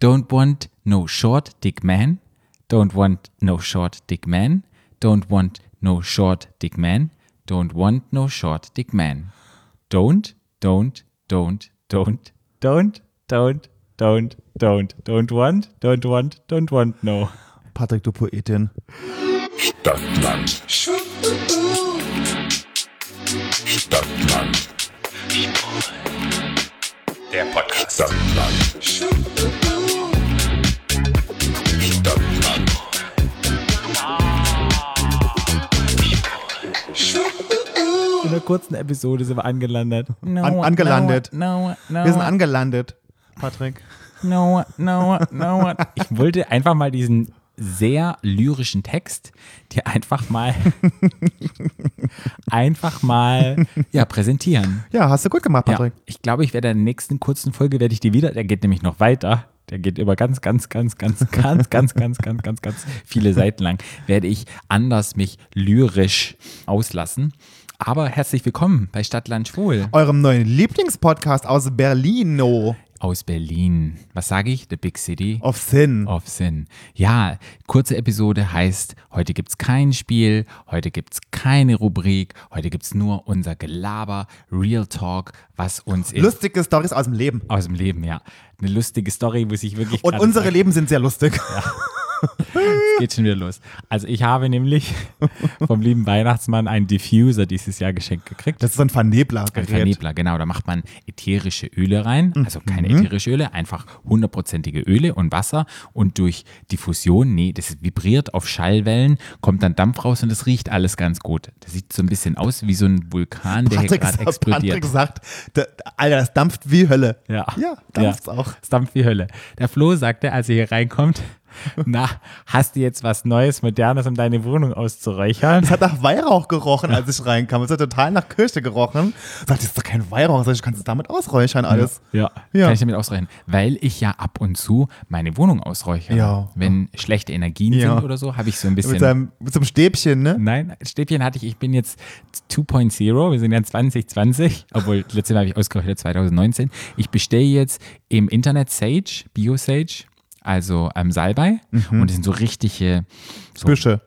Don't want no short dick man. Don't want no short dick man. Don't want no short dick man. Don't want no short dick man. Don't, don't, don't, don't, don't, don't, don't, don't, don't want, don't want, don't want no. Patrick, du Poetin. Stadtland. Stadtland. Der Podcast. Stadtland. In einer kurzen Episode sind wir angelandet. No, An- angelandet. No, no, Wir sind angelandet, Patrick. no, no, no. Ich wollte einfach mal diesen sehr lyrischen Text dir einfach mal einfach mal ja präsentieren. Ja, hast du gut gemacht, Ja, Patrick. ich glaube, ich werde in der nächsten kurzen Folge werde ich die wieder, der geht nämlich noch weiter. Der geht über ganz, ganz, ganz, ganz, ganz, ganz, ganz, ganz, ganz, ganz viele Seiten lang. Werde ich anders mich lyrisch auslassen. Aber herzlich willkommen bei Stadtland Schwul Eurem neuen Lieblingspodcast aus Berlino. Aus Berlin. Was sage ich? The Big City Of Sin. of Sin. Ja, kurze Episode heißt, heute gibt's kein Spiel, heute gibt's keine Rubrik, heute gibt's nur unser Gelaber, Real Talk, was uns Lustige Stories aus dem Leben. aus dem Leben, ja. Eine lustige Story, wo sich wirklich Und unsere sagt, Leben sind sehr lustig. Es geht schon wieder los. Also ich habe nämlich vom lieben Weihnachtsmann einen Diffuser dieses Jahr geschenkt gekriegt. Das ist ein Vernebler. Ein Vernebler, genau. Da macht man ätherische Öle rein. Also keine ätherische Öle, einfach hundertprozentige Öle und Wasser. Und durch Diffusion, nee, das vibriert auf Schallwellen, kommt dann Dampf raus und es riecht alles ganz gut. Das sieht so ein bisschen aus wie so ein Vulkan, der hier Patrick, gerade sagt- explodiert. Patrick sagt, da, Alter, das dampft wie Hölle. Ja. Ja, dampft's auch. Es dampft wie Hölle. Der Flo sagte, als er hier reinkommt, na, hast du jetzt was Neues, Modernes, um deine Wohnung auszuräuchern? Es hat nach Weihrauch gerochen, als ich reinkam. Es hat total nach Kirche gerochen. Sagt, das ist doch kein Weihrauch. Sag ich, kannst du damit ausräuchern alles. Ja, Ja. kann ich damit ausreichen. Weil ich ja ab und zu meine Wohnung ausräuchere. Ja. Wenn schlechte Energien Ja. sind oder so, habe ich so ein Mit, bisschen. seinem, mit so einem Stäbchen, ne? Nein, Stäbchen hatte ich, ich bin jetzt 2.0, wir sind ja 2020, obwohl letztes Mal habe ich ausgerechnet 2019. Ich bestelle jetzt im Internet Sage, Bio-Sage, also ähm, Salbei und das sind so richtige so Büsche.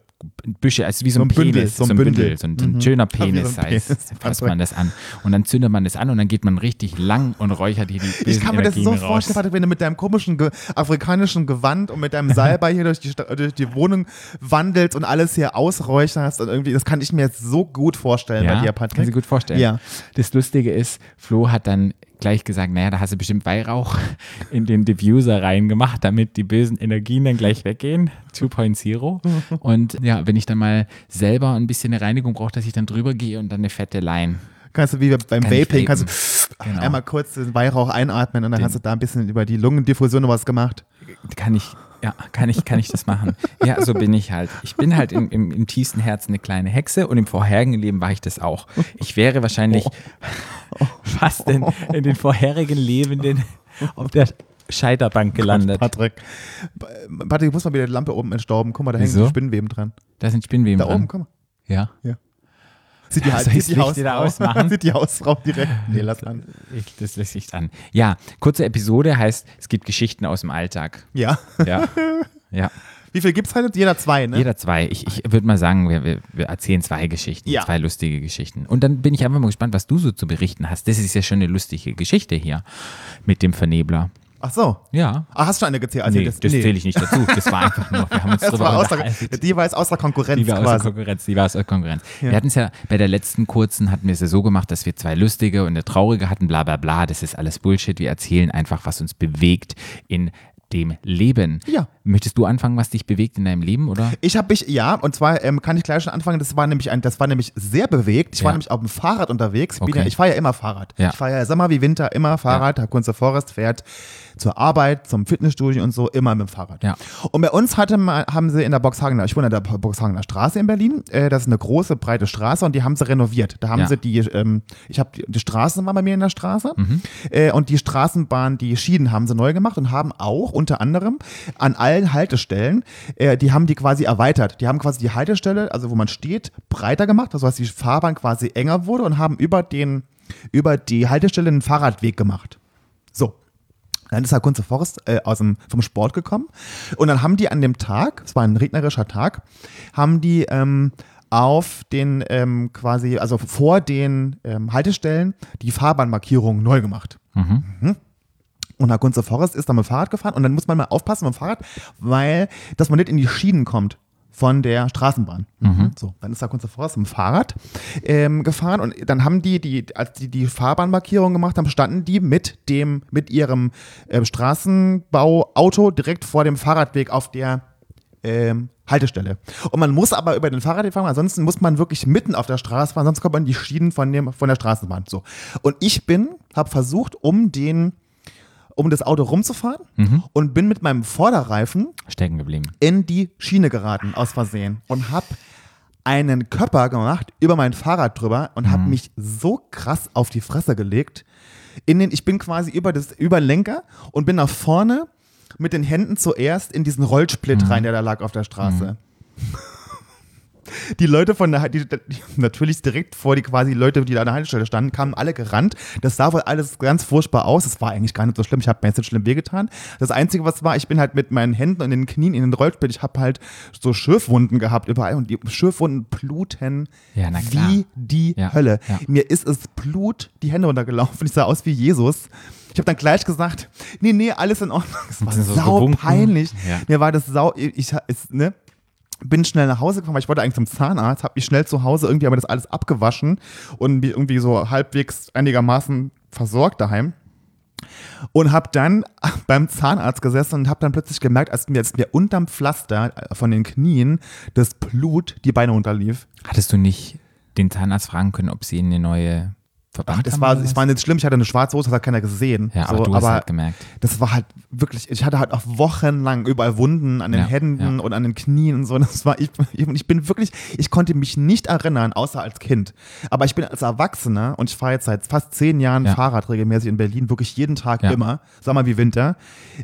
Büsche, also wie so ein, So ein Bündel, Penis, so ein Bündel. Bündel, so ein, so ein schöner wie so Penis-Size, Penis. fasst man das an. Und dann zündet man das an und dann geht man richtig lang und räuchert hier die Ich bösen kann mir das so Energien raus. vorstellen, Patrick, wenn du mit deinem komischen ge afrikanischen Gewand und mit deinem Salbei hier durch die, durch die Wohnung wandelst und alles hier ausräucherst und irgendwie, das kann ich mir jetzt so gut vorstellen bei dir, Patrick. Kannst du gut vorstellen. Ja. Das Lustige ist, Flo hat dann gleich gesagt, naja, da hast du bestimmt Weihrauch in den Diffuser reingemacht, damit die bösen Energien dann gleich weggehen. 2.0. Und ja, wenn ich dann mal selber ein bisschen eine Reinigung brauche, dass ich dann drüber gehe und dann eine fette Line. Kannst du wie beim Kann Vaping, kannst du Genau. einmal kurz den Weihrauch einatmen und dann Den- hast du da ein bisschen über die Lungendiffusion noch was gemacht. Kann ich, ja, kann ich, kann ich das machen? Ja, so bin ich halt. Ich bin halt im, im, im tiefsten Herzen eine kleine Hexe und im vorherigen Leben war ich das auch. Ich wäre wahrscheinlich fast in, in den vorherigen Lebenden auf der Scheiterbank gelandet. Patrick. Patrick, du musst mal wieder die Lampe oben entstauben. Guck mal, da hängen Wieso? die Spinnenweben dran. Da sind Spinnweben Da dran. oben, guck mal. Ja. Sieht die, sieht die Hausfrau, ausmachen? sieht die Hausfrau direkt. Nee, lass an. Ich, das lässt sich an. Ja, kurze Episode heißt, es gibt Geschichten aus dem Alltag. Ja. Ja. ja. Wie viel gibt's heute? Jeder zwei, ne? Jeder zwei. Ich, ich würde mal sagen, wir, wir, wir erzählen zwei Geschichten, Ja. zwei lustige Geschichten. Und dann bin ich einfach mal gespannt, was du so zu berichten hast. Das ist ja schon eine lustige Geschichte hier mit dem Vernebler. Ach so. Ja. Ah, hast du eine gezählt? nee, das zähle ich nicht dazu. Das war einfach nur, wir haben uns Das drüber außer, die war jetzt außer Konkurrenz Die war außer quasi. Konkurrenz, die war außer Konkurrenz. Wir hatten es ja bei der letzten kurzen, hatten wir es ja so gemacht, dass wir zwei lustige und eine traurige hatten, bla bla bla. Das ist alles Bullshit. Wir erzählen einfach, was uns bewegt in dem Leben. Ja. Möchtest du anfangen, was dich bewegt in deinem Leben, oder? Ich habe mich, ja, und zwar ähm, kann ich gleich schon anfangen, das war nämlich ein, das war nämlich sehr bewegt. Ich war Ja. nämlich auf dem Fahrrad unterwegs. Okay. ja, ich fahre ja immer Fahrrad. Ja. Ich fahre ja Sommer wie Winter immer Fahrrad. Herr Kunze Forrest fährt zur Arbeit, zum Fitnessstudio und so, immer mit dem Fahrrad. Ja. Und bei uns hatte man, haben sie in der Boxhagener, ich wohne in der Boxhagener Straße in Berlin, äh, das ist eine große, breite Straße und die haben sie renoviert. Da haben Ja. sie die, ähm, ich habe die, die Straßen waren bei mir in der Straße Mhm. äh, und die Straßenbahn, die Schienen haben sie neu gemacht und haben auch unter anderem an allen Haltestellen, äh, die haben die quasi erweitert. Die haben quasi die Haltestelle, also wo man steht, breiter gemacht, also dass die Fahrbahn quasi enger wurde und haben über den, über die Haltestelle einen Fahrradweg gemacht. So. Dann ist Herr Kunze Forst äh, aus dem, vom Sport gekommen und dann haben die an dem Tag, es war ein regnerischer Tag, haben die ähm, auf den ähm, quasi, also vor den ähm, Haltestellen die Fahrbahnmarkierung neu gemacht. Mhm. Und Herr Kunze Forst ist dann mit dem Fahrrad gefahren und dann muss man mal aufpassen mit dem Fahrrad, weil, dass man nicht in die Schienen kommt von der Straßenbahn. So, dann ist Herr Kunze Forst mit dem Fahrrad ähm, gefahren und dann haben die, die, als die die Fahrbahnmarkierung gemacht haben, standen die mit dem, mit ihrem ähm, Straßenbauauto direkt vor dem Fahrradweg auf der ähm, Haltestelle. Und man muss aber über den Fahrradweg fahren, ansonsten muss man wirklich mitten auf der Straße fahren, sonst kommt man in die Schienen von, dem, von der Straßenbahn. So. Und ich bin, habe versucht, um den, um das Auto rumzufahren und bin mit meinem Vorderreifen Stecken geblieben. in die Schiene geraten, aus Versehen. Und habe einen Körper gemacht über mein Fahrrad drüber und habe mich so krass auf die Fresse gelegt. In den, ich bin quasi über, das, über den Lenker und bin nach vorne mit den Händen zuerst in diesen Rollsplit rein, der da lag auf der Straße. Die Leute von der, die, natürlich direkt vor die quasi Leute, die da an der Haltestelle standen, kamen alle gerannt. Das sah wohl alles ganz furchtbar aus. Es war eigentlich gar nicht so schlimm. Ich habe mir jetzt nicht schlimm wehgetan. Das Einzige, was war, ich bin halt mit meinen Händen und den Knien in den Rollsplit. Ich habe halt so Schürfwunden gehabt überall und die Schürfwunden bluten Ja, wie die Ja, Hölle. ja. Mir ist es Blut die Hände runtergelaufen. Ich sah aus wie Jesus. Ich habe dann gleich gesagt, nee, nee, alles in Ordnung. Es war sau peinlich. Ja. Mir war das sau, ich, ich ne, bin schnell nach Hause gefahren, weil ich wollte eigentlich zum Zahnarzt, habe mich schnell zu Hause irgendwie aber das alles abgewaschen und irgendwie so halbwegs einigermaßen versorgt daheim. Und habe dann beim Zahnarzt gesessen und habe dann plötzlich gemerkt, als mir jetzt mir unterm Pflaster von den Knien das Blut die Beine runterlief. Hattest du nicht den Zahnarzt fragen können, ob sie eine neue Verband Ach, das war, was? war nicht schlimm, ich hatte eine schwarze Hose, das hat keiner gesehen. Ja, so, aber du hast halt gemerkt. Das war halt wirklich, ich hatte halt auch wochenlang überall Wunden an den Ja, Händen ja. und an den Knien und so. Das war, ich, ich, ich bin wirklich, ich konnte mich nicht erinnern, außer als Kind. Aber ich bin als Erwachsener und ich fahre jetzt seit fast zehn Jahren Ja. Fahrrad regelmäßig in Berlin, wirklich jeden Tag immer, sag mal wie Winter,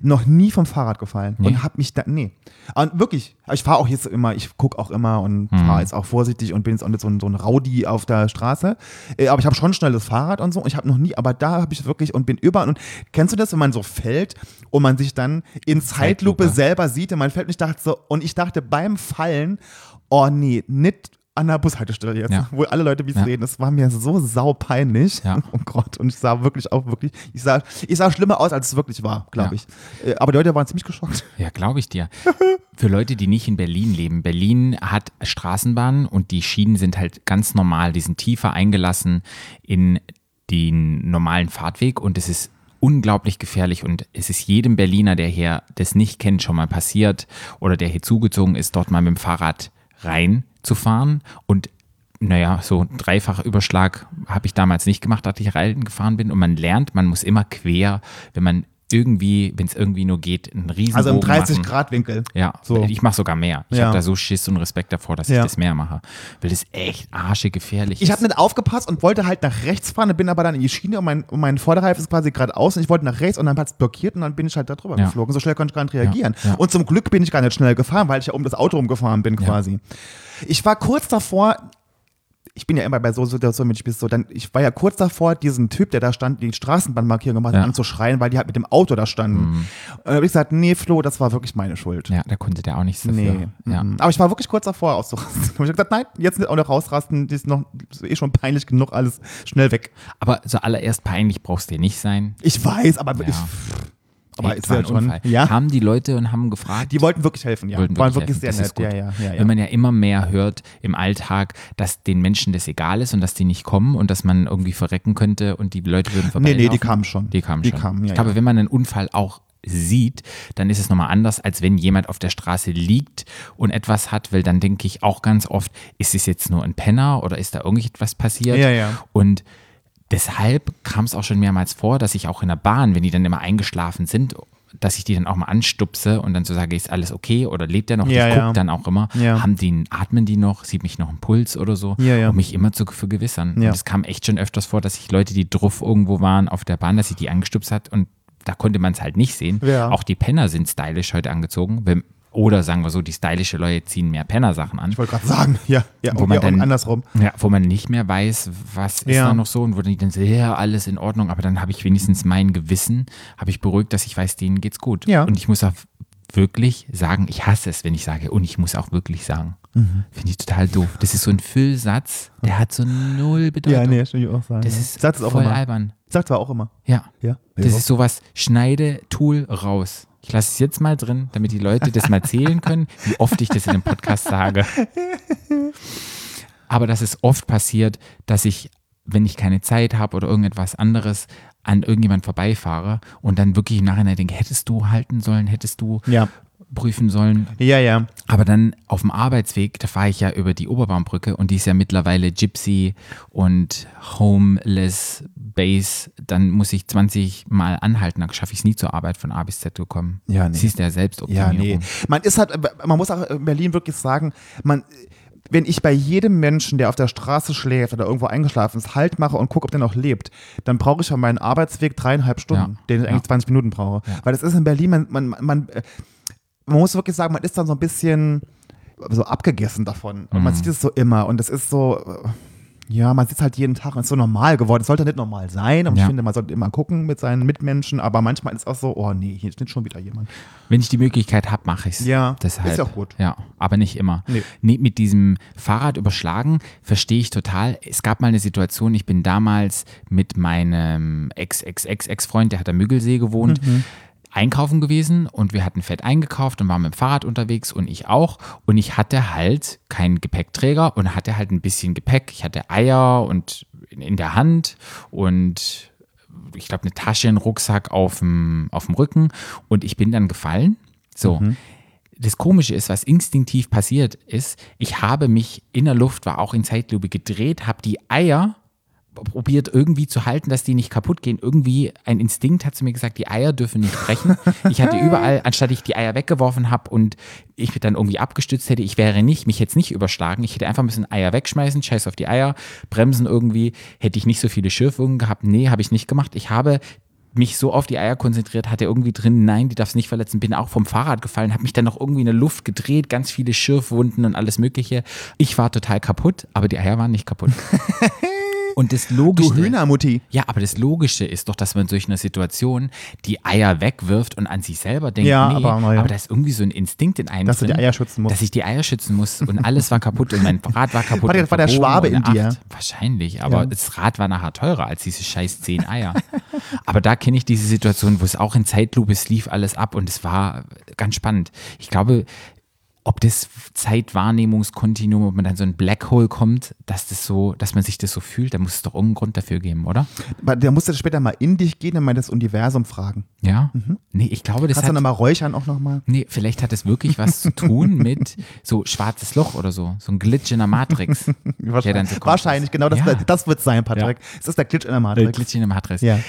noch nie vom Fahrrad gefallen Nee. und hab mich da, nee. Und wirklich, ich fahre auch jetzt immer, ich gucke auch immer und Mhm. fahre jetzt auch vorsichtig und bin jetzt auch nicht so ein, so ein Rowdy auf der Straße. Äh, Aber ich habe schon schnelles Fahrrad und so. Und ich habe noch nie, aber da habe ich wirklich und bin überall. Und kennst du das, wenn man so fällt und man sich dann in Zeitlupe, Zeitlupe. selber sieht und man fällt und ich dachte so, und ich dachte beim Fallen, oh nee, nicht an der Bushaltestelle jetzt, Ja. wo alle Leute mich Ja. sehen. Das war mir so saupeinlich. Ja. Oh Gott. Und ich sah wirklich auch wirklich, ich sah, ich sah schlimmer aus, als es wirklich war, glaube Ja. ich. Äh, Aber die Leute waren ziemlich geschockt. Ja, glaube ich dir. Für Leute, die nicht in Berlin leben. Berlin hat Straßenbahnen und die Schienen sind halt ganz normal. Die sind tiefer eingelassen in den normalen Fahrtweg und es ist unglaublich gefährlich und es ist jedem Berliner, der hier das nicht kennt, schon mal passiert oder der hier zugezogen ist, dort mal mit dem Fahrrad reinzufahren und naja, so ein Dreifachüberschlag habe ich damals nicht gemacht, als ich rein gefahren bin. Und man lernt, man muss immer quer, wenn man irgendwie, wenn es irgendwie nur geht, einen riesen Also im Bogen machen. 30-Grad-Winkel. Ja, So. ich mache sogar mehr. Ich Ja. habe da so Schiss und Respekt davor, dass Ja. ich das mehr mache. Weil das echt arschegefährlich Ich ist. habe nicht aufgepasst und wollte halt nach rechts fahren, bin aber dann in die Schiene und mein, und mein Vorderreifen ist quasi geradeaus und ich wollte nach rechts und dann hat es blockiert und dann bin ich halt da drüber Ja. geflogen. So schnell konnte ich gar nicht reagieren. Und zum Glück bin ich gar nicht schnell gefahren, weil ich ja um das Auto rumgefahren bin quasi. Ich war kurz davor, ich bin ja immer bei so Situationen, wenn ich bin so, dann, ich war ja kurz davor, diesen Typ, der da stand, die Straßenbahnmarkierung gemacht hat, Ja. anzuschreien, weil die halt mit dem Auto da standen. Und dann habe ich gesagt, nee, Flo, das war wirklich meine Schuld. ja, da konnte der auch nichts dafür. Nee. Ja. mhm. Aber ich war wirklich kurz davor auszurasten. Und ich habe gesagt, nein, jetzt nicht auch noch rausrasten, das ist noch ist eh schon peinlich genug, alles schnell weg. Aber zuallererst peinlich brauchst du dir nicht sein. Ich weiß, aber, ich, Ja. Aber ist war ein schon. Unfall. Ja, Kamen die Leute und haben gefragt. die wollten wirklich helfen, ja. wollten wirklich wirklich helfen. sehr nett. Ja, ja, ja. Wenn man ja immer mehr hört im Alltag, dass den Menschen das egal ist und dass die nicht kommen und dass man irgendwie verrecken könnte und die Leute würden vorbei. Nee, nee, die kamen schon. Die kamen Die schon. kamen, ich glaube, wenn man einen Unfall auch sieht, dann ist es nochmal anders, als wenn jemand auf der Straße liegt und etwas hat, weil dann denke ich auch ganz oft, ist es jetzt nur ein Penner oder ist da irgendetwas passiert? Ja, ja. Und deshalb kam es auch schon mehrmals vor, dass ich auch in der Bahn, wenn die dann immer eingeschlafen sind, dass ich die dann auch mal anstupse und dann so sage, ist alles okay oder lebt der noch? Ja, ich gucke ja. dann auch immer, Ja. haben die, atmen die noch, sieht mich noch ein Puls oder so, um mich immer zu vergewissern. Ja. Und es kam echt schon öfters vor, dass ich Leute, die druff irgendwo waren auf der Bahn, dass ich die angestupst hat und da konnte man es halt nicht sehen. Ja. Auch die Penner sind stylisch heute angezogen. Wenn, oder sagen wir so, die stylische Leute ziehen mehr Penner-Sachen an. Ich wollte gerade sagen, ja, ja, Wo man ja, dann- andersrum. Ja, wo man nicht mehr weiß, was ist Ja. da noch so und wo dann dann so, ja, alles in Ordnung, aber dann habe ich wenigstens mein Gewissen, habe ich beruhigt, dass ich weiß, denen geht's gut. Ja. Und ich muss auch wirklich sagen, ich hasse es, wenn ich sage, und ich muss auch wirklich sagen. Mhm. Finde ich total doof. Das ist so ein Füllsatz, der hat so null Bedeutung. Ja, nee, das will ich auch sagen. Das ist das auch voll immer. albern. Ich sag zwar auch immer. Ja. Ja. Das ist sowas, schneide Tool raus. Ich lasse es jetzt mal drin, damit die Leute das mal zählen können, wie oft ich das in dem Podcast sage. Aber dass es oft passiert, dass ich, wenn ich keine Zeit habe oder irgendetwas anderes, an irgendjemand vorbeifahre und dann wirklich im Nachhinein denke, hättest du halten sollen, hättest du Ja. Prüfen sollen. Ja, ja. Aber dann auf dem Arbeitsweg, da fahre ich ja über die Oberbaumbrücke und die ist ja mittlerweile Gypsy und Homeless Base. Dann muss ich 20 Mal anhalten, dann schaffe ich es nie zur Arbeit von A bis Z zu kommen. Ja, nee. Siehst du ja selbst Ja, nee. Man ist halt, man muss auch in Berlin wirklich sagen, man, wenn ich bei jedem Menschen, der auf der Straße schläft oder irgendwo eingeschlafen ist, Halt mache und gucke, ob der noch lebt, dann brauche ich für meinen Arbeitsweg dreieinhalb Stunden, Ja. den ich eigentlich Ja. 20 Minuten brauche. Ja. Weil das ist in Berlin, man, man, man, äh, man muss wirklich sagen, man ist dann so ein bisschen so abgegessen davon. Und man Mhm. sieht es so immer und es ist so, ja, man sieht es halt jeden Tag und es ist so normal geworden. Es sollte nicht normal sein und ich Ja. finde, man sollte immer gucken mit seinen Mitmenschen, aber manchmal ist es auch so, oh nee, hier ist nicht schon wieder jemand. Wenn ich die Möglichkeit habe, mache ich es. Ja, Deshalb. ist ja auch gut. Ja, aber nicht immer. Nee. Nee, mit diesem Fahrrad überschlagen verstehe ich total. Es gab mal eine Situation, ich bin damals mit meinem Ex-Ex-Ex-Ex-Freund, der hat am Müggelsee gewohnt, Mhm. Einkaufen gewesen und wir hatten Fett eingekauft und waren mit dem Fahrrad unterwegs und ich auch. Und ich hatte halt keinen Gepäckträger und hatte halt ein bisschen Gepäck. Ich hatte Eier und in, der Hand und ich glaube, eine Tasche, einen Rucksack auf dem, auf dem Rücken und ich bin dann gefallen. So. Das Komische ist, was instinktiv passiert ist, ich habe mich in der Luft, war auch in Zeitlupe gedreht, habe die Eier probiert irgendwie zu halten, dass die nicht kaputt gehen. Irgendwie ein Instinkt hat zu mir gesagt, die Eier dürfen nicht brechen. Ich hatte überall, anstatt ich die Eier weggeworfen habe und ich mich dann irgendwie abgestützt hätte, ich wäre nicht, mich jetzt nicht überschlagen. Ich hätte einfach ein bisschen Eier wegschmeißen, scheiß auf die Eier, bremsen irgendwie, hätte ich nicht so viele Schürfungen gehabt. Nee, habe ich nicht gemacht. Ich habe mich so auf die Eier konzentriert, hatte irgendwie drin, nein, die darf's nicht verletzen, bin auch vom Fahrrad gefallen, habe mich dann noch irgendwie in der Luft gedreht, ganz viele Schürfwunden und alles mögliche. Ich war total kaputt, aber die Eier waren nicht kaputt. Und das Du Logische. Hühnermutti. Ja, aber das Logische ist doch, dass man in solch einer Situation die Eier wegwirft und an sich selber denkt, Ja, nee, aber, na ja. aber da ist irgendwie so ein Instinkt in einem Dass du die drin, Eier schützen musst. Dass ich die Eier schützen muss und alles war kaputt und mein Rad war kaputt. War der- war der Schwabe in dir? Acht. Wahrscheinlich, aber Ja. das Rad war nachher teurer als diese scheiß zehn Eier. aber da kenne ich diese Situation, wo es auch in Zeitlupe, es lief alles ab und es war ganz spannend. Ich glaube, ob das Zeitwahrnehmungskontinuum, ob man dann so ein Black Hole kommt, dass das so, dass man sich das so fühlt, da muss es doch irgendeinen Grund dafür geben, oder? Aber Der musste später mal in dich gehen und mal das Universum fragen. Ja? Nee, ich glaube, das Kannst du hat, nochmal räuchern auch nochmal? nee, vielleicht hat es wirklich was zu tun mit so schwarzes Loch oder so, so ein Glitch in der Matrix. der dann so Wahrscheinlich, wahrscheinlich genau das, Ja. das wird sein, Patrick. Es ist der Glitch in der Matrix. Glitch in der Matrix. Ja.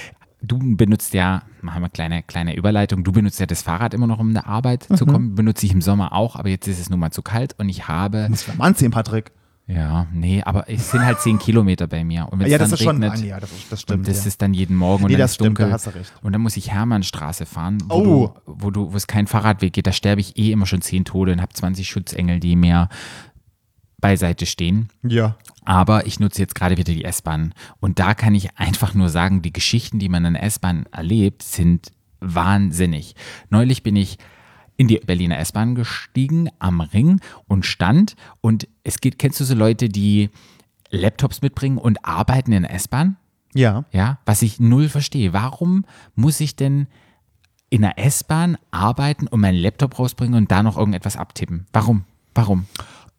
Du benutzt ja, machen wir kleine, kleine Überleitung, du benutzt ja das Fahrrad immer noch, um in Arbeit zu Mhm. kommen. Benutze ich im Sommer auch, aber jetzt ist es nun mal zu kalt und ich habe, Muss mal anziehen, Patrick. ja, nee, aber es sind halt zehn Kilometer bei mir. Und wenn Ja, es das dann ist schon regnet, ja, das, das stimmt. und das ja. ist dann jeden Morgen und Nee, dann das ist stimmt, dunkel. da hast du recht. Und dann muss ich Hermannstraße fahren, wo, Oh. du, wo, du, wo es kein Fahrradweg geht. Da sterbe ich eh immer schon zehn Tode und habe 20 Schutzengel, die mir beiseite stehen. ja. Aber ich nutze jetzt gerade wieder die S-Bahn. Und da kann ich einfach nur sagen, die Geschichten, die man in der S-Bahn erlebt, sind wahnsinnig. Neulich bin ich in die Berliner S-Bahn gestiegen am Ring und stand. Und es geht, kennst du so Leute, die Laptops mitbringen und arbeiten in der S-Bahn? Ja. Ja, was ich null verstehe. Warum muss ich denn in der S-Bahn arbeiten und meinen Laptop rausbringen und da noch irgendetwas abtippen? Warum? Warum?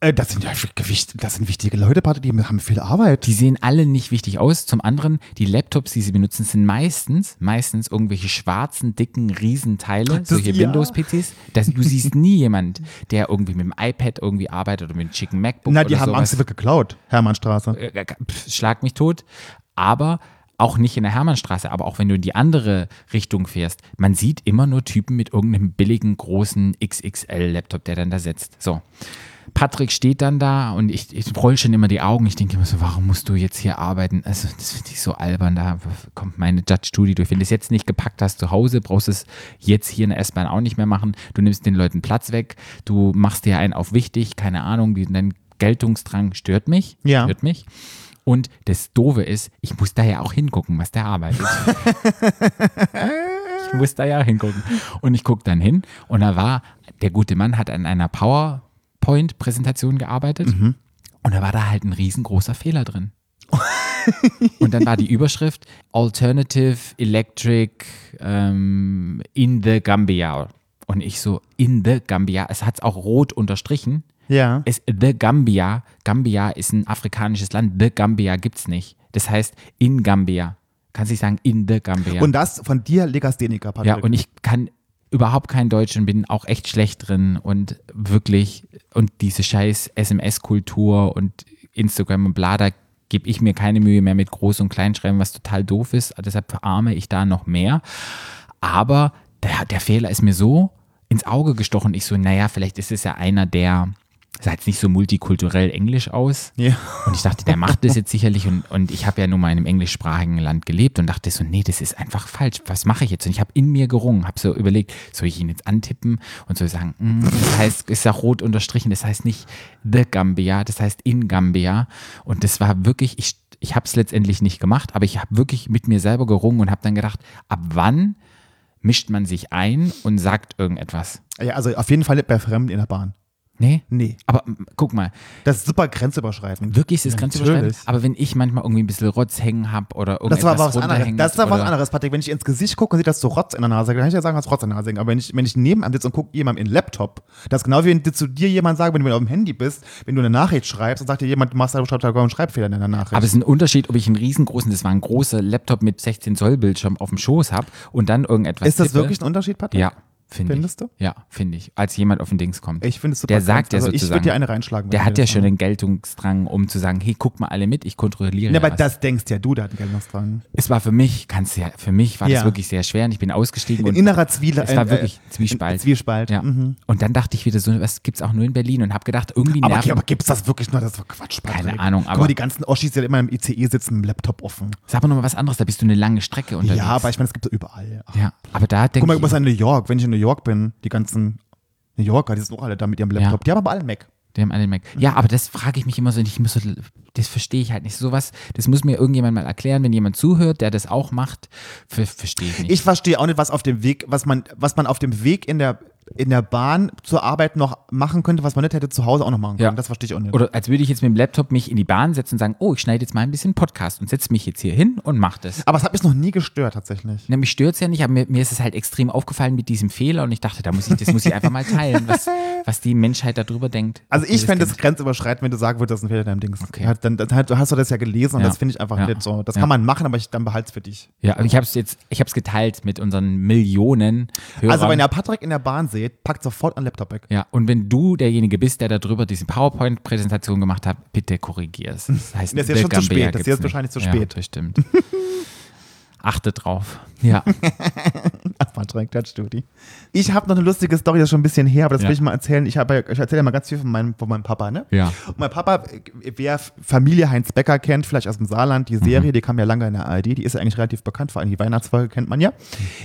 Äh, das sind ja Gewicht, das sind wichtige Leute, Patrick, die haben viel Arbeit. Die sehen alle nicht wichtig aus. Zum anderen, die Laptops, die sie benutzen, sind meistens, meistens irgendwelche schwarzen, dicken Riesenteile, solche ja. Windows-PCs. Du siehst nie jemand, der irgendwie mit dem iPad irgendwie arbeitet oder mit einem schicken MacBook Na, die haben sowas. Angst, sie wird geklaut. Hermannstraße. Äh, Pff, Schlag mich tot. Aber auch nicht in der Hermannstraße, aber auch wenn du in die andere Richtung fährst, man sieht immer nur Typen mit irgendeinem billigen, großen XXL-Laptop, der dann da sitzt. So. Patrick steht dann da und ich, ich roll schon immer die Augen. Ich denke immer so, warum musst du jetzt hier arbeiten? Also, das finde ich so albern. Da kommt meine Judge Studio durch. Wenn du es jetzt nicht gepackt hast zu Hause, brauchst du es jetzt hier in der S-Bahn auch nicht mehr machen. Du nimmst den Leuten Platz weg. Du machst dir einen auf wichtig. Keine Ahnung, dein Geltungsdrang stört mich. Ja. Stört mich. Und das Doofe ist, ich muss da ja auch hingucken, was der arbeitet. ich muss da ja hingucken. Und ich gucke dann hin und da war, der gute Mann hat an einer PowerPoint-Präsentation gearbeitet und da war da halt ein riesengroßer Fehler drin. und dann war die Überschrift Alternative Electric ähm, in the Gambia. Und ich so, in the Gambia. Es hat es auch rot unterstrichen. Ja. Es, the Gambia. Gambia ist ein afrikanisches Land. The Gambia gibt's nicht. Das heißt in Gambia. Kannst nicht sagen in the Gambia. Und das von dir Legastheniker, Patrick. Ja, und ich kann überhaupt kein Deutsch und bin auch echt schlecht drin und wirklich und diese scheiß SMS-Kultur und Instagram und bla, gebe ich mir keine Mühe mehr mit Groß- und Kleinschreiben, was total doof ist. Deshalb verarme ich da noch mehr. Aber der, der Fehler ist mir so ins Auge gestochen. Ich so, naja, vielleicht ist es ja einer, der sah jetzt nicht so multikulturell Englisch aus. Ja. Und ich dachte, der macht das jetzt sicherlich. Und, und ich habe ja nun mal in einem englischsprachigen Land gelebt und dachte so, nee, das ist einfach falsch. Was mache ich jetzt? Und ich habe in mir gerungen, habe so überlegt, soll ich ihn jetzt antippen und soll ich sagen, mm, das heißt, ist ja rot unterstrichen, das heißt nicht The Gambia, das heißt in Gambia. Und das war wirklich, ich, ich habe es letztendlich nicht gemacht, aber ich habe wirklich mit mir selber gerungen und habe dann gedacht, ab wann mischt man sich ein und sagt irgendetwas? ja, also auf jeden Fall bei Fremden in der Bahn. Nee? Nee. Aber guck mal, Das ist super grenzüberschreitend. Wirklich ist es grenzüberschreitend. natürlich. Aber wenn ich manchmal irgendwie ein bisschen Rotz hängen habe oder irgendwas Das war aber was anderes. Das ist aber was anderes, Patrick. Wenn ich ins Gesicht gucke und sehe, dass du Rotz in der Nase dann kann ich ja sagen, hast Rotz in der Nase. Aber wenn ich, wenn ich neben einem sitze und gucke jemandem in den Laptop, das ist genau wie wenn dir zu dir jemand sagt, wenn du auf dem Handy bist, wenn du eine Nachricht schreibst, dann sagt dir jemand, du machst da einen Schreibfehler in deiner Nachricht. Aber es ist ein Unterschied, ob ich einen riesengroßen, das war ein großer Laptop mit 16 Zoll Bildschirm auf dem Schoß habe und dann irgendetwas ist das tippe. wirklich ein Unterschied, Patrick? Ja, finde ich. Findest du? Ja, finde ich. Als jemand auf den Dings kommt. Ich finde es super. Der sagt ja also Ich würde sozusagen, dir eine reinschlagen. der hat ja schon den Geltungsdrang, um zu sagen, hey, guck mal alle mit, ich kontrolliere Ja, aber was. das denkst ja du, der hat einen Geltungsdrang. es war für mich, kannst ja, für mich war Ja. das wirklich sehr schwer und ich bin ausgestiegen Ein und innerer Zwiele, es war äh, wirklich Zwiespalt. ein Zwiespalt. ja. Mhm. Und dann dachte ich wieder so, was gibt's auch nur in Berlin und habe gedacht, irgendwie Aber, nerven. aber gibt es das wirklich nur? Das ist doch Quatsch, Patrick. Keine Ahnung, Guck aber- mal, die ganzen Oschis, die immer im ICE sitzen, mit dem Laptop offen. Sag mal noch mal was anderes, da bist du eine lange Strecke unterwegs. Ja, aber ich meine, es gibt es überall. Ja, aber da denke Guck mal, ich, was in New York, wenn ich in New York bin, die ganzen New Yorker, die sind auch alle da mit ihrem Laptop. Ja. Die haben aber alle einen Mac. die haben alle den Mac. Ja, aber das frage ich mich immer so, ich muss so, das verstehe ich halt nicht. Sowas, das muss mir irgendjemand mal erklären, wenn jemand zuhört, der das auch macht, ver verstehe ich nicht. Ich verstehe auch nicht, was auf dem Weg, was man, was man auf dem Weg in der, in der Bahn zur Arbeit noch machen könnte, was man nicht hätte zu Hause auch noch machen können. Ja. Das verstehe ich auch nicht. Oder als würde ich jetzt mit dem Laptop mich in die Bahn setzen und sagen, oh, ich schneide jetzt mal ein bisschen Podcast und setze mich jetzt hier hin und mache das. aber es hat mich noch nie gestört, tatsächlich. Na, mich stört es ja nicht, aber mir, mir ist es halt extrem aufgefallen mit diesem Fehler und ich dachte, da muss ich, das muss ich einfach mal teilen, was, was die Menschheit darüber denkt. Also ich fände es grenzüberschreitend, wenn du sagen würdest, das ist ein Fehler in deinem Dings. Okay. Ja, dann, dann halt- hast du das ja gelesen und Ja. das finde ich einfach Ja. nicht so. Das kann man machen, aber ich, dann behalte es für dich. Ja, aber ich habe es jetzt, ich habe es geteilt mit unseren Millionen Hörern. Also wenn ihr Patrick in der Bahn seht, packt sofort einen Laptop weg. Ja, und wenn du derjenige bist, der darüber diese PowerPoint-Präsentation gemacht hat, bitte korrigier es. Das heißt, Das ist jetzt schon zu spät. Das ist jetzt wahrscheinlich zu ja, spät. Das stimmt. Achte drauf. Ja. Ach, Patrick, das Studi. Ich habe noch eine lustige Story, das ist schon ein bisschen her, aber das Ja. will ich mal erzählen. Ich, habe ja- ich erzähle ja mal ganz viel von meinem, von meinem Papa, ne? Ja. Und mein Papa, wer Familie Heinz Becker kennt, vielleicht aus dem Saarland, die Serie, die kam ja lange in der ARD, die ist ja eigentlich relativ bekannt, vor allem die Weihnachtsfolge kennt man ja.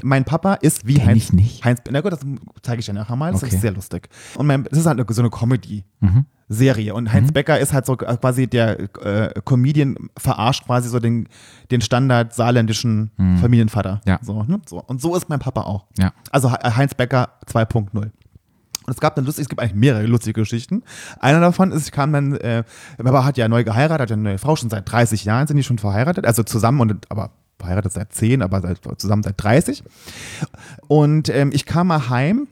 Mein Papa ist wie Kenn Heinz. ich nicht. Heinz, na gut, das zeige ich dir nachher mal, das Okay. ist sehr lustig. Und mein, das ist halt eine, so eine Comedy. Mhm. Serie. Und Heinz Becker ist halt so quasi der äh, Comedian, verarscht quasi so den, den Standard saarländischen Familienvater. Mhm. Ja. So, ne? so. Und so ist mein Papa auch. Ja. Also He- Heinz Becker 2.0. Und es gab eine lustige, es gibt eigentlich mehrere lustige Geschichten. Einer davon ist, ich kam dann, äh, mein Papa hat ja neu geheiratet, hat ja eine neue Frau, schon seit 30 Jahren sind die schon verheiratet, also zusammen und, aber verheiratet seit 10, aber seit, zusammen seit 30. Und ähm, ich kam mal heim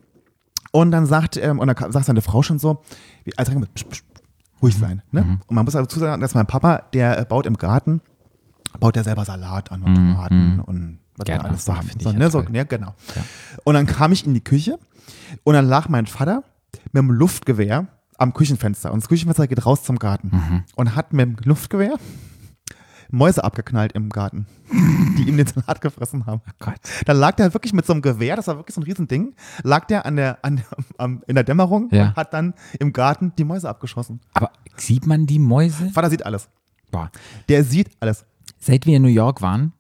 und dann sagt, ähm, und dann sagt seine Frau schon so, wie, also psch, psch, ruhig sein. Ne? Und man muss dazu sagen, dass mein Papa, der äh, baut im Garten, baut er selber Salat an und Tomaten und was er Gärtner. alles ich So, ne? so, ja, genau. Ja. Und dann kam ich in die Küche und dann lag mein Vater mit dem Luftgewehr am Küchenfenster. Und das Küchenfenster geht raus zum Garten. Mhm. Und hat mit dem Luftgewehr Mäuse abgeknallt im Garten, die ihm den Salat gefressen haben. Oh Gott. Da lag der wirklich mit so einem Gewehr, das war wirklich so ein Riesending, lag der an der, an, am, in der Dämmerung Ja. und hat dann im Garten die Mäuse abgeschossen. Aber sieht man die Mäuse? Vater sieht alles. Boah. Der sieht alles. Seit wir in New York waren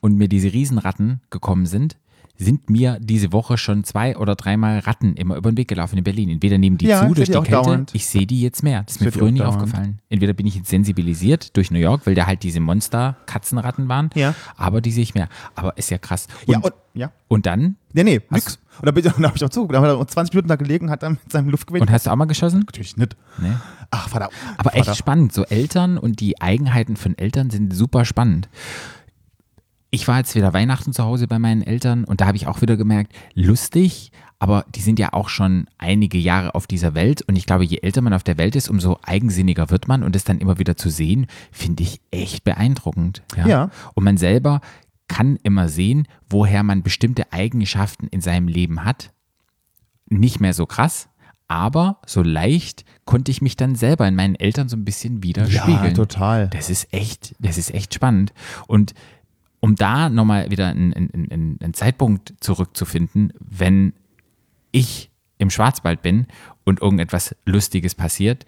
und mir diese Riesenratten gekommen sind, sind mir diese Woche schon zwei oder dreimal Ratten immer über den Weg gelaufen in Berlin. Entweder nehmen die Ja, zu durch die die Kälte. dauernd. Ich sehe die jetzt mehr. Das ist mir früher nie dauernd. aufgefallen. Entweder bin ich jetzt sensibilisiert durch New York, weil da halt diese Monster-Katzenratten waren. Ja. Aber die sehe ich mehr. Aber ist ja krass. Und, ja, und, ja. und dann? Nee, nee, nix. Und da, bin ich- da habe ich auch zugeguckt. Da haben wir 20 Minuten da gelegen, hat dann mit seinem Luftgewehr. Und hast du auch mal geschossen? Natürlich nicht. Nee. Ach, Vater. Aber Vater. echt spannend. So Eltern und die Eigenheiten von Eltern sind super spannend. Ich war jetzt wieder Weihnachten zu Hause bei meinen Eltern und da habe ich auch wieder gemerkt, lustig, aber die sind ja auch schon einige Jahre auf dieser Welt und ich glaube, je älter man auf der Welt ist, umso eigensinniger wird man und es dann immer wieder zu sehen, finde ich echt beeindruckend. Ja. Ja. Und man selber kann immer sehen, woher man bestimmte Eigenschaften in seinem Leben hat nicht mehr so krass, aber so leicht konnte ich mich dann selber in meinen Eltern so ein bisschen widerspiegeln. Ja, total. Das ist echt, das ist echt spannend. Und um da nochmal wieder einen, einen, einen Zeitpunkt zurückzufinden, wenn ich im Schwarzwald bin und irgendetwas Lustiges passiert,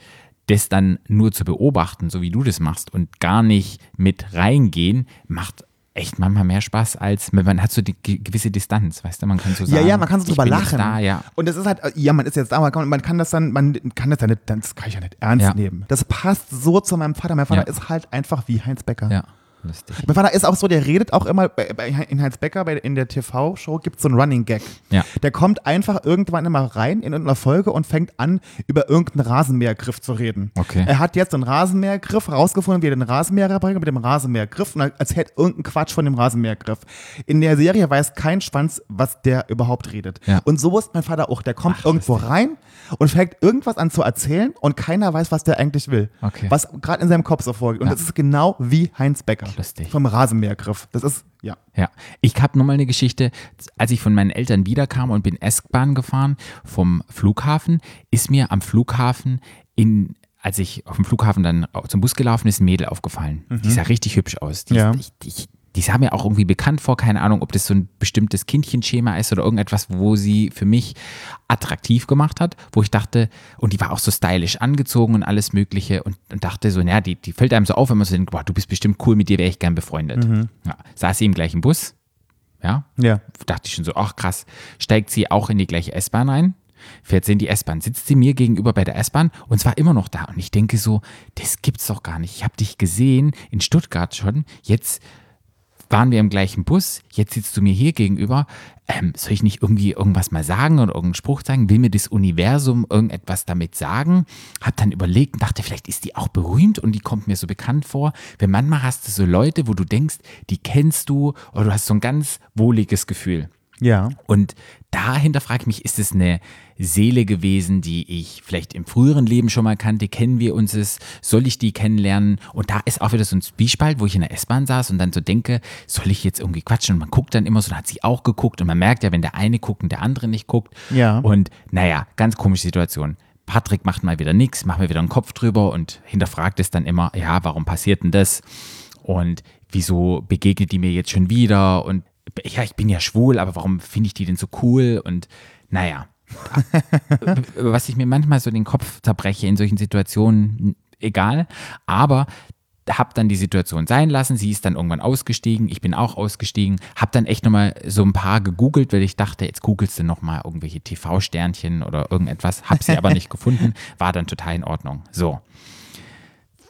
das dann nur zu beobachten, so wie du das machst und gar nicht mit reingehen, macht echt manchmal mehr Spaß als, man hat so die ge- gewisse Distanz, weißt du, man kann so Ja, sagen. ja, man kann so drüber lachen. Da, ja. Und das ist halt, ja, man ist jetzt da, man kann, man kann das dann, man kann das ja nicht, das kann ich ja nicht ernst Ja. nehmen. Das passt so zu meinem Vater. Mein Vater Ja. ist halt einfach wie Heinz Becker. Ja, lustig. Mein Vater ist auch so, der redet auch immer, bei, bei, in Heinz Becker, bei, in der TV-Show gibt es so einen Running Gag. Ja. Der kommt einfach irgendwann immer rein in irgendeiner Folge und fängt an, über irgendeinen Rasenmähergriff zu reden. Okay. Er hat jetzt einen Rasenmähergriff rausgefunden, wie er den Rasenmäher repariert mit dem Rasenmähergriff und er erzählt irgendeinen Quatsch von dem Rasenmähergriff. In der Serie weiß kein Schwanz, was der überhaupt redet. Ja. Und so ist mein Vater auch. Der kommt irgendwo rein und fängt irgendwas an zu erzählen und keiner weiß, was der eigentlich will. Okay. Was gerade in seinem Kopf so vorgeht. Und Ja. das ist genau wie Heinz Becker. Lustig. Vom Rasenmähergriff. Das ist, ja. Ja, ich habe nochmal eine Geschichte. Als ich von meinen Eltern wiederkam und bin S-Bahn gefahren vom Flughafen, ist mir am Flughafen in als ich auf dem Flughafen dann zum Bus gelaufen ist, ein Mädel aufgefallen. Die sah richtig hübsch aus. Die, Ja. ich, ich, die sah mir auch irgendwie bekannt vor, keine Ahnung, ob das so ein bestimmtes Kindchenschema ist oder irgendetwas, wo sie für mich attraktiv gemacht hat, wo ich dachte, und die war auch so stylisch angezogen und alles Mögliche und, und dachte so, naja, die, die fällt einem so auf, wenn man so denkt, boah, du bist bestimmt cool, mit dir wäre ich gern befreundet. Ja, saß sie im gleichen Bus, ja, Ja. dachte ich schon so, ach krass, steigt sie auch in die gleiche S-Bahn ein, fährt sie in die S-Bahn, sitzt sie mir gegenüber bei der S-Bahn und zwar immer noch da. Und ich denke so, das gibt's doch gar nicht. Ich habe dich gesehen in Stuttgart schon, jetzt waren wir im gleichen Bus, jetzt sitzt du mir hier gegenüber. Ähm, soll ich nicht irgendwie irgendwas mal sagen oder irgendeinen Spruch sagen? Will mir das Universum irgendetwas damit sagen? Hab dann überlegt und dachte, vielleicht ist die auch berühmt und die kommt mir so bekannt vor. Wenn manchmal hast du so Leute, wo du denkst, die kennst du oder du hast so ein ganz wohliges Gefühl. Ja. Und dahinter frage ich mich, ist es eine Seele gewesen, die ich vielleicht im früheren Leben schon mal kannte? Kennen wir uns es? Soll ich die kennenlernen? Und da ist auch wieder so ein Zwiespalt, wo ich in der S-Bahn saß und dann so denke, soll ich jetzt irgendwie quatschen? Und man guckt dann immer so, dann hat sie auch geguckt und man merkt ja, wenn der eine guckt und der andere nicht guckt. Ja. Und naja, ganz komische Situation. Patrick macht mal wieder nichts, macht mir wieder einen Kopf drüber und hinterfragt es dann immer, ja, warum passiert denn das? Und wieso begegnet die mir jetzt schon wieder? Und ja, ich bin ja schwul, aber warum finde ich die denn so cool? Und naja, was ich mir manchmal so den Kopf zerbreche in solchen Situationen, egal. Aber habe dann die Situation sein lassen. Sie ist dann irgendwann ausgestiegen. Ich bin auch ausgestiegen. Habe dann echt nochmal so ein paar gegoogelt, weil ich dachte, jetzt googelst du nochmal irgendwelche TV-Sternchen oder irgendetwas. Habe sie aber nicht gefunden. War dann total in Ordnung. So.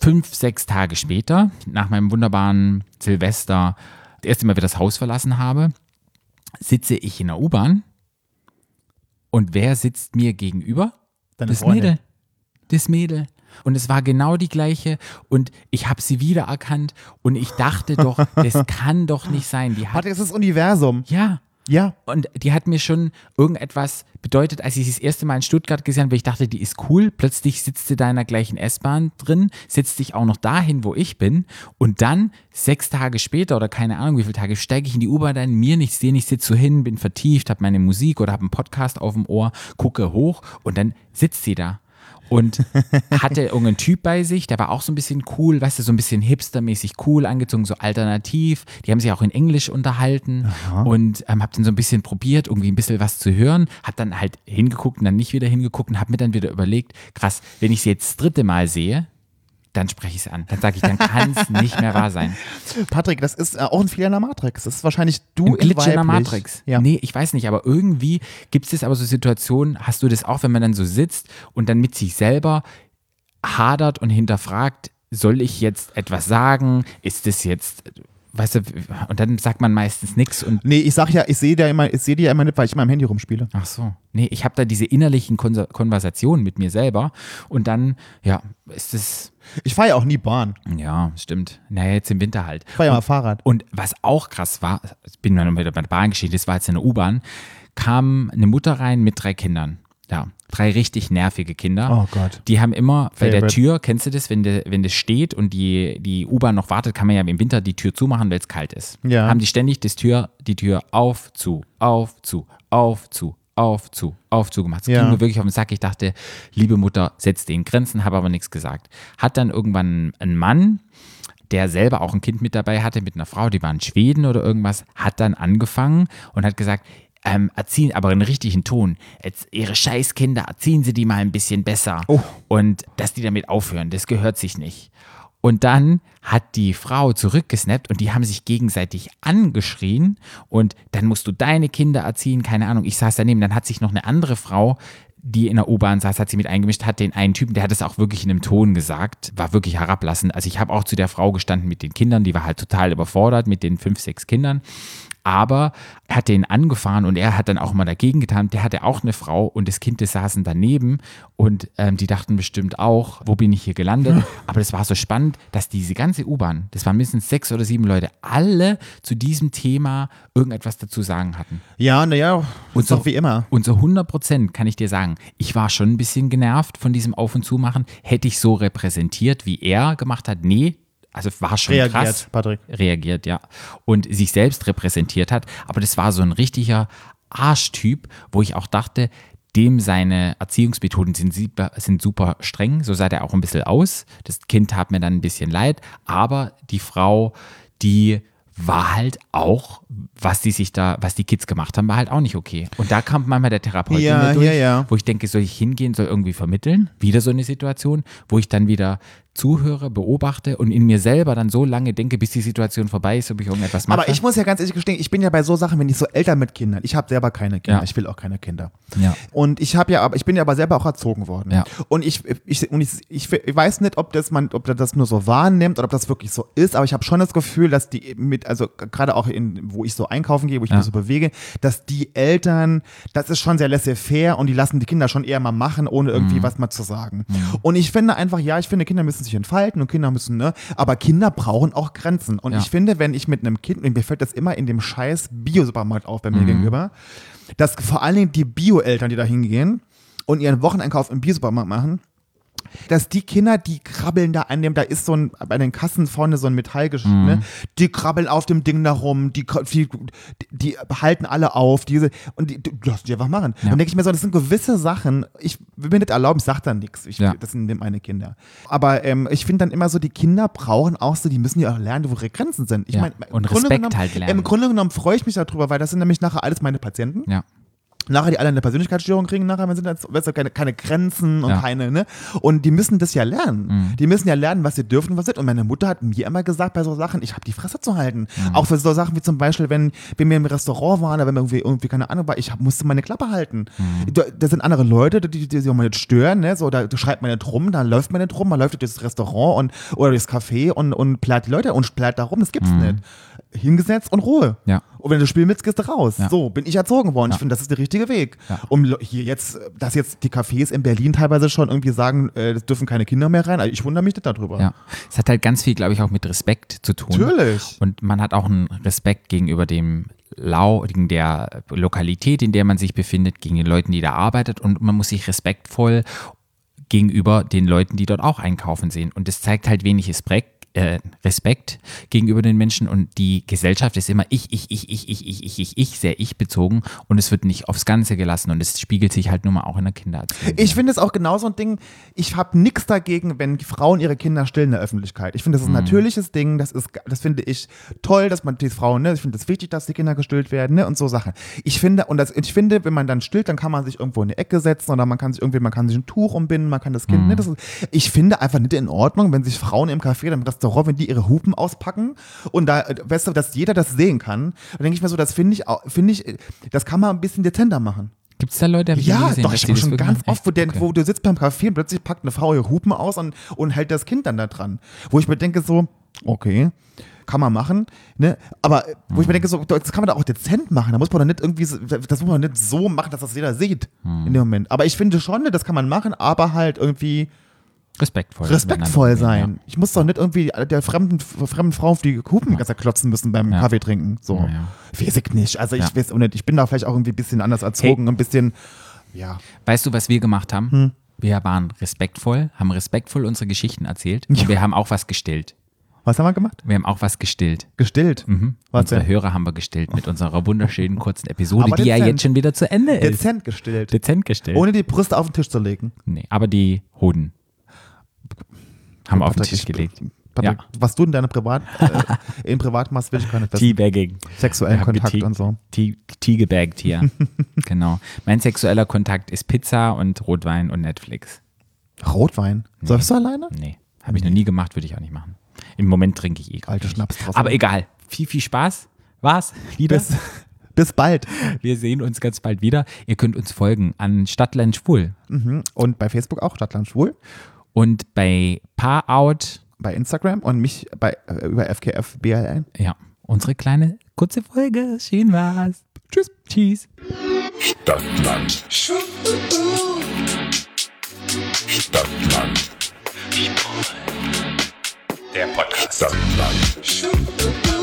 Fünf, sechs Tage später, nach meinem wunderbaren Silvester, das erste Mal wieder das Haus verlassen habe, sitze ich in der U-Bahn und wer sitzt mir gegenüber? Deine das Freundin. Mädel. Das Mädel. Und es war genau die gleiche und ich habe sie wiedererkannt und ich dachte doch, das kann doch nicht sein. Die hat, Warte, es ist das Universum. ja, Ja. und die hat mir schon irgendetwas bedeutet, als ich sie das erste Mal in Stuttgart gesehen habe, weil ich dachte, die ist cool. Plötzlich sitzt sie da in der gleichen S-Bahn drin, setzt sich auch noch dahin, wo ich bin. Und dann, sechs Tage später oder keine Ahnung wie viele Tage, steige ich in die U-Bahn ein, mir nichts sehen, ich sitze so hin, bin vertieft, habe meine Musik oder habe einen Podcast auf dem Ohr, gucke hoch und dann sitzt sie da. Und hatte irgendeinen Typ bei sich, der war auch so ein bisschen cool, weißt du, so ein bisschen hipstermäßig cool angezogen, so alternativ. Die haben sich auch in Englisch unterhalten und ähm, hab dann so ein bisschen probiert, irgendwie ein bisschen was zu hören, hab dann halt hingeguckt und dann nicht wieder hingeguckt und hab mir dann wieder überlegt, krass, wenn ich sie jetzt das dritte Mal sehe, dann spreche ich es an. Dann sage ich, dann kann es nicht mehr wahr sein. Patrick, das ist äh, auch ein Fehler in der Matrix. Das ist wahrscheinlich du Ein Glitch in der. Matrix. Ja. Nee, ich weiß nicht, aber irgendwie gibt es aber so Situationen, hast du das auch, wenn man dann so sitzt und dann mit sich selber hadert und hinterfragt, soll ich jetzt etwas sagen? Ist das jetzt, weißt du, und dann sagt man meistens nichts und Nee, ich sag ja, ich sehe dir ja immer, ich sehe dir ja immer nicht, weil ich immer am Handy rumspiele. Ach so. Nee, ich habe da diese innerlichen Konser Konversationen mit mir selber und dann, ja, ist es, Ich fahre ja auch nie Bahn. ja, stimmt. Naja, jetzt im Winter halt. Ich fahre ja mal Fahrrad. Und was auch krass war, ich bin dann wieder bei der Bahngeschichte, das war jetzt in der U-Bahn, kam eine Mutter rein mit drei Kindern. Ja, drei richtig nervige Kinder. Oh Gott. Die haben immer bei der. Tür, kennst du das, wenn, de, wenn das steht und die, die U-Bahn noch wartet, kann man ja im Winter die Tür zumachen, weil es kalt ist. Ja. Haben die ständig das Tür, die Tür auf, zu, auf, zu, auf, zu, auf, zu, auf, zu gemacht. Es Ja. ging mir wirklich auf den Sack. Ich dachte, liebe Mutter, setz den Grenzen, habe aber nichts gesagt. Hat dann irgendwann ein Mann, der selber auch ein Kind mit dabei hatte, mit einer Frau, die war in Schweden oder irgendwas, hat dann angefangen und hat gesagt, ähm, erziehen, aber in richtigen Ton. Jetzt ihre Scheißkinder, erziehen sie die mal ein bisschen besser. Oh. Und dass die damit aufhören, das gehört sich nicht. Und dann hat die Frau zurückgesnappt und die haben sich gegenseitig angeschrien und dann musst du deine Kinder erziehen, keine Ahnung. Ich saß daneben, dann hat sich noch eine andere Frau, die in der U-Bahn saß, hat sie mit eingemischt, hat den einen Typen, der hat es auch wirklich in einem Ton gesagt, war wirklich herablassend. Also ich habe auch zu der Frau gestanden mit den Kindern, die war halt total überfordert mit den fünf, sechs Kindern. Aber er hat den angefahren und er hat dann auch mal dagegen getan. Der hatte auch eine Frau und das Kind, das saßen daneben und ähm, die dachten bestimmt auch, wo bin ich hier gelandet? Aber das war so spannend, dass diese ganze U-Bahn, das waren mindestens sechs oder sieben Leute, alle zu diesem Thema irgendetwas dazu sagen hatten. Ja, naja, Und doch wie immer. Und so 100 Prozent kann ich dir sagen, ich war schon ein bisschen genervt von diesem Auf- und Zumachen. Hätte ich so repräsentiert, wie er gemacht hat? Nee. Also war schon Reagiert, krass. Patrick. Reagiert, ja. Und sich selbst repräsentiert hat. Aber das war so ein richtiger Arschtyp, wo ich auch dachte, dem seine Erziehungsmethoden sind, super- sind super streng. So sah der auch ein bisschen aus. Das Kind tat mir dann ein bisschen leid. Aber die Frau, die war halt auch, was die sich da, was die Kids gemacht haben, war halt auch nicht okay. Und da kam manchmal der Therapeut Ja, durch, ja, ja. wo ich denke, soll ich hingehen, soll irgendwie vermitteln? Wieder so eine Situation, wo ich dann wieder zuhöre, beobachte und in mir selber dann so lange denke, bis die Situation vorbei ist, ob ich irgendetwas mache. Aber ich muss ja ganz ehrlich gestehen, ich bin ja bei so Sachen, wenn ich so Eltern mit Kindern, ich habe selber keine Kinder, Ja. ich will auch keine Kinder. Ja. Und ich habe ja, aber ich bin ja aber selber auch erzogen worden. Ja. Und ich, ich, und ich, ich, ich weiß nicht, ob das man, ob das nur so wahrnimmt oder ob das wirklich so ist, aber ich habe schon das Gefühl, dass die mit, also gerade auch in, wo ich so einkaufen gehe, wo ich Ja. mich so bewege, dass die Eltern, das ist schon sehr laissez-faire und die lassen die Kinder schon eher mal machen, ohne irgendwie Mhm. was mal zu sagen. Und ich finde einfach, ja, ich finde, Kinder müssen sich entfalten und Kinder müssen, ne, aber Kinder brauchen auch Grenzen. Und Ja. ich finde, wenn ich mit einem Kind, und mir fällt das immer in dem scheiß Bio-Supermarkt auf bei mir Mhm. gegenüber, dass vor allen Dingen die Bio-Eltern, die da hingehen und ihren Wocheneinkauf im Bio-Supermarkt machen, dass die Kinder, die krabbeln da an dem, da ist so ein, bei den Kassen vorne so ein Metallgeschirr, Mhm. ne? die krabbeln auf dem Ding da rum, die, die, die halten alle auf, diese, und die, lassen die einfach machen. Ja. Dann denke ich mir so, das sind gewisse Sachen, ich will mir nicht erlauben, ich sag da nichts, ich, Ja. das sind meine Kinder. Aber ähm, ich finde dann immer so, die Kinder brauchen auch so, die müssen ja auch lernen, wo ihre Grenzen sind. Ich Ja. meine, im Und Grunde Respekt genommen, halt lernen. Im Grunde genommen freue ich mich darüber, weil das sind nämlich nachher alles meine Patienten ja. Nachher die alle eine Persönlichkeitsstörung kriegen, nachher sind das weißt du, keine, keine Grenzen und Ja. Mhm. keine, ne? Und die müssen das ja lernen. Die müssen ja lernen, was sie dürfen und was nicht. Und meine Mutter hat mir immer gesagt, bei so Sachen, ich habe die Fresse zu halten. Mhm. Auch für so Sachen wie zum Beispiel, wenn, wenn wir im Restaurant waren oder wenn wir irgendwie, irgendwie keine Ahnung war, ich hab, musste meine Klappe halten. Mhm. Da, da sind andere Leute, die, die sich auch mal nicht stören, ne? So, da schreibt man nicht rum, da läuft man nicht rum, man läuft durch das Restaurant und, oder das Café und, und plärt die Leute und plärt da rum, das gibt's nicht. Hingesetzt und Ruhe. Ja. Und wenn du spielen willst, gehst du raus. Ja. So bin ich erzogen worden. Ja. Ich finde, das ist der richtige Weg. Ja. Um hier jetzt, dass jetzt die Cafés in Berlin teilweise schon irgendwie sagen, äh, es dürfen keine Kinder mehr rein. Also ich wundere mich nicht darüber. Ja. Es hat halt ganz viel, glaube ich, auch mit Respekt zu tun. Natürlich. Und man hat auch einen Respekt gegenüber dem Lau, gegen der Lokalität, in der man sich befindet, gegen den Leuten, die da arbeitet. Und man muss sich respektvoll gegenüber den Leuten, die dort auch einkaufen sehen. Und das zeigt halt wenig Respekt, äh, Respekt gegenüber den Menschen und die Gesellschaft ist immer ich, ich, ich, ich, ich, ich, ich, ich, ich, sehr ich bezogen und es wird nicht aufs Ganze gelassen und es spiegelt sich halt nun mal auch in der Kindererziehung. Ich finde es auch genau so ein Ding, ich habe nichts dagegen, wenn Frauen ihre Kinder stillen in der Öffentlichkeit. Ich finde, das ist ein natürliches Ding, das ist, das finde ich toll, dass man die Frauen, ne, ich finde es wichtig, dass die Kinder gestillt werden, ne, und so Sachen. Ich finde, und das, ich finde, wenn man dann stillt, dann kann man sich irgendwo in eine Ecke setzen oder man kann sich irgendwie, man kann sich ein Tuch umbinden, man kann das Kind, ne, das ist, ich finde einfach nicht in Ordnung, wenn sich Frauen im Café, im Restaurant, wenn die ihre Hupen auspacken und da, weißt du, dass jeder das sehen kann, dann denke ich mir so, das finde ich, finde ich, das kann man ein bisschen dezenter machen. Gibt es da Leute, ich noch nie Ja, gesehen, doch, ich die habe das schon ganz oft, wo, der? Okay. wo du sitzt beim Café und plötzlich packt eine Frau ihre Hupen aus und, und hält das Kind dann da dran. Wo ich mir denke so, okay, kann man machen, ne? Aber wo ich Mhm. mir denke so, das kann man da auch dezent machen. Da muss man doch nicht irgendwie, so- das muss man nicht so machen, dass das jeder sieht Mhm. in dem Moment. Aber ich finde schon, das kann man machen, aber halt irgendwie respektvoll. respektvoll sein. umgehen, Ich muss doch nicht irgendwie der fremden, fremden Frau auf die Hupen ja. klotzen müssen beim Ja. Kaffee trinken. So. Ja, ja. Weiß ich nicht. Also ich Ja. weiß auch nicht, ich bin da vielleicht auch irgendwie ein bisschen anders erzogen, ein bisschen, ja. Ja. Weißt du, was wir gemacht haben? Hm. Wir waren respektvoll, haben respektvoll unsere Geschichten erzählt und wir haben auch was gestillt. Was haben wir gemacht? Wir haben auch was gestillt. Gestillt. Mhm. Was Unsere denn? Hörer haben wir gestillt mit unserer wunderschönen kurzen Episode, Aber die ja jetzt schon wieder zu Ende ist. Dezent gestillt. Dezent gestillt. Ohne die Brüste auf den Tisch zu legen. nee, aber die Hoden haben wir auf den Tisch gelegt. Patrick, Ja. Was du in deiner Privat, äh, in Privat machst, will ich gar nicht. Teabagging. Sexuellen Kontakt und so. Tea, tea gebaggt hier. genau. Mein sexueller Kontakt ist Pizza und Rotwein und Netflix. Rotwein. Säufst du alleine? Nee, habe ich noch nie gemacht, würde ich auch nicht machen. Im Moment trinke ich eh Alte. Schnaps draus. Aber egal. Viel, viel Spaß. War's. Wieder. Bis, bis bald. Wir sehen uns ganz bald wieder. Ihr könnt uns folgen an Stadtland Schwul Mhm. Und bei Facebook auch, Stadtland Schwul. Und bei Paarout, Bei Instagram und mich bei, äh, über FKF BLN. ja, unsere kleine kurze Folge. Schön war's. Tschüss. Tschüss. Stadtland. Stadtland. Der Podcast. Stadtland.